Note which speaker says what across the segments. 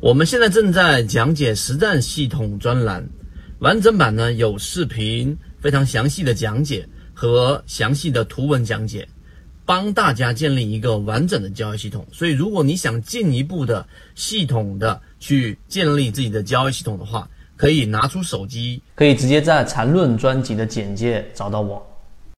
Speaker 1: 我们现在正在讲解实战系统专栏，完整版呢有视频，非常详细的讲解和详细的图文讲解，帮大家建立一个完整的交易系统。所以，如果你想进一步的系统的去建立自己的交易系统的话，可以拿出手机，
Speaker 2: 可以直接在缠论专辑的简介找到我。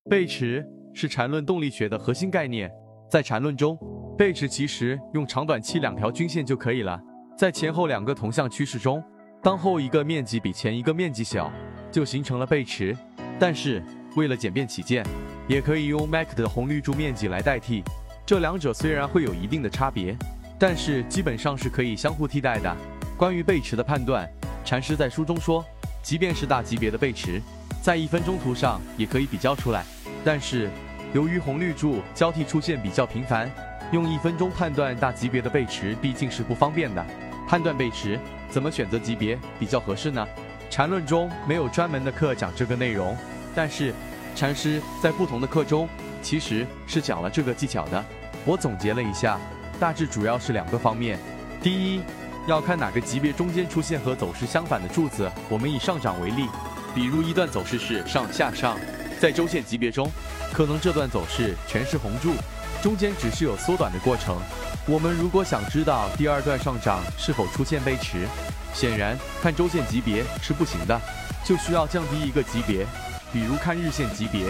Speaker 3: 背驰是缠论动力学的核心概念，在缠论中，背驰其实用长短期两条均线就可以了。在前后两个同向趋势中，当后一个面积比前一个面积小，就形成了背驰。但是为了简便起见，也可以用 MAC 的红绿柱面积来代替。这两者虽然会有一定的差别，但是基本上是可以相互替代的。关于背驰的判断，禅师在书中说，即便是大级别的背驰，在一分钟图上也可以比较出来。但是由于红绿柱交替出现比较频繁，用一分钟判断大级别的背驰毕竟是不方便的。判断背驰怎么选择级别比较合适呢？禅论中没有专门的课讲这个内容，但是禅师在不同的课中其实是讲了这个技巧的。我总结了一下，大致主要是两个方面。第一，要看哪个级别中间出现和走势相反的柱子。我们以上涨为例，比如一段走势是上下上，在周线级别中，可能这段走势全是红柱，中间只是有缩短的过程。我们如果想知道第二段上涨是否出现背驰，显然看周线级别是不行的，就需要降低一个级别，比如看日线级别，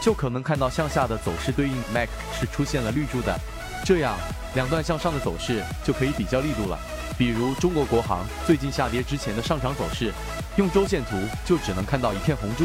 Speaker 3: 就可能看到向下的走势对应 MAC 是出现了绿柱的，这样两段向上的走势就可以比较力度了。比如中国国航最近下跌之前的上涨走势，用周线图就只能看到一片红柱，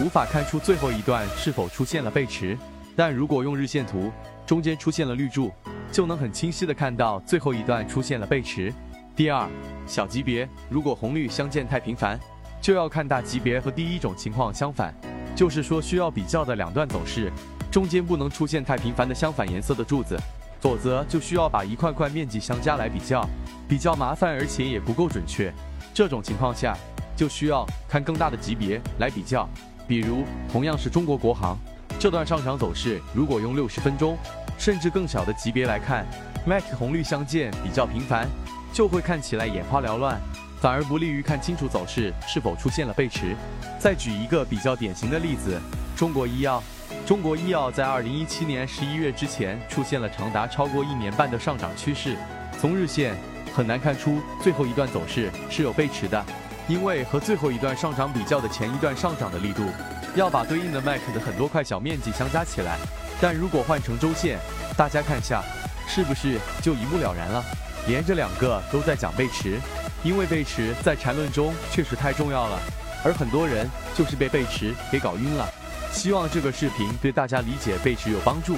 Speaker 3: 无法看出最后一段是否出现了背驰，但如果用日线图，中间出现了绿柱。就能很清晰的看到最后一段出现了背驰。第二，小级别如果红绿相间太频繁，就要看大级别和第一种情况相反，就是说需要比较的两段走势中间不能出现太频繁的相反颜色的柱子，否则就需要把一块块面积相加来比较，比较麻烦，而且也不够准确。这种情况下就需要看更大的级别来比较，比如同样是中国国航这段上涨走势，如果用六十分钟。甚至更小的级别来看，MAC 红绿相间比较频繁，就会看起来眼花缭乱，反而不利于看清楚走势是否出现了背驰。再举一个比较典型的例子，中国医药。中国医药在二零一七年十一月之前出现了长达超过一年半的上涨趋势，从日线很难看出最后一段走势是有背驰的，因为和最后一段上涨比较的前一段上涨的力度，要把对应的 MAC 的很多块小面积相加起来。但如果换成周线，大家看下，是不是就一目了然了？连着两个都在讲背驰，因为背驰在缠论中确实太重要了，而很多人就是被背驰给搞晕了。希望这个视频对大家理解背驰有帮助。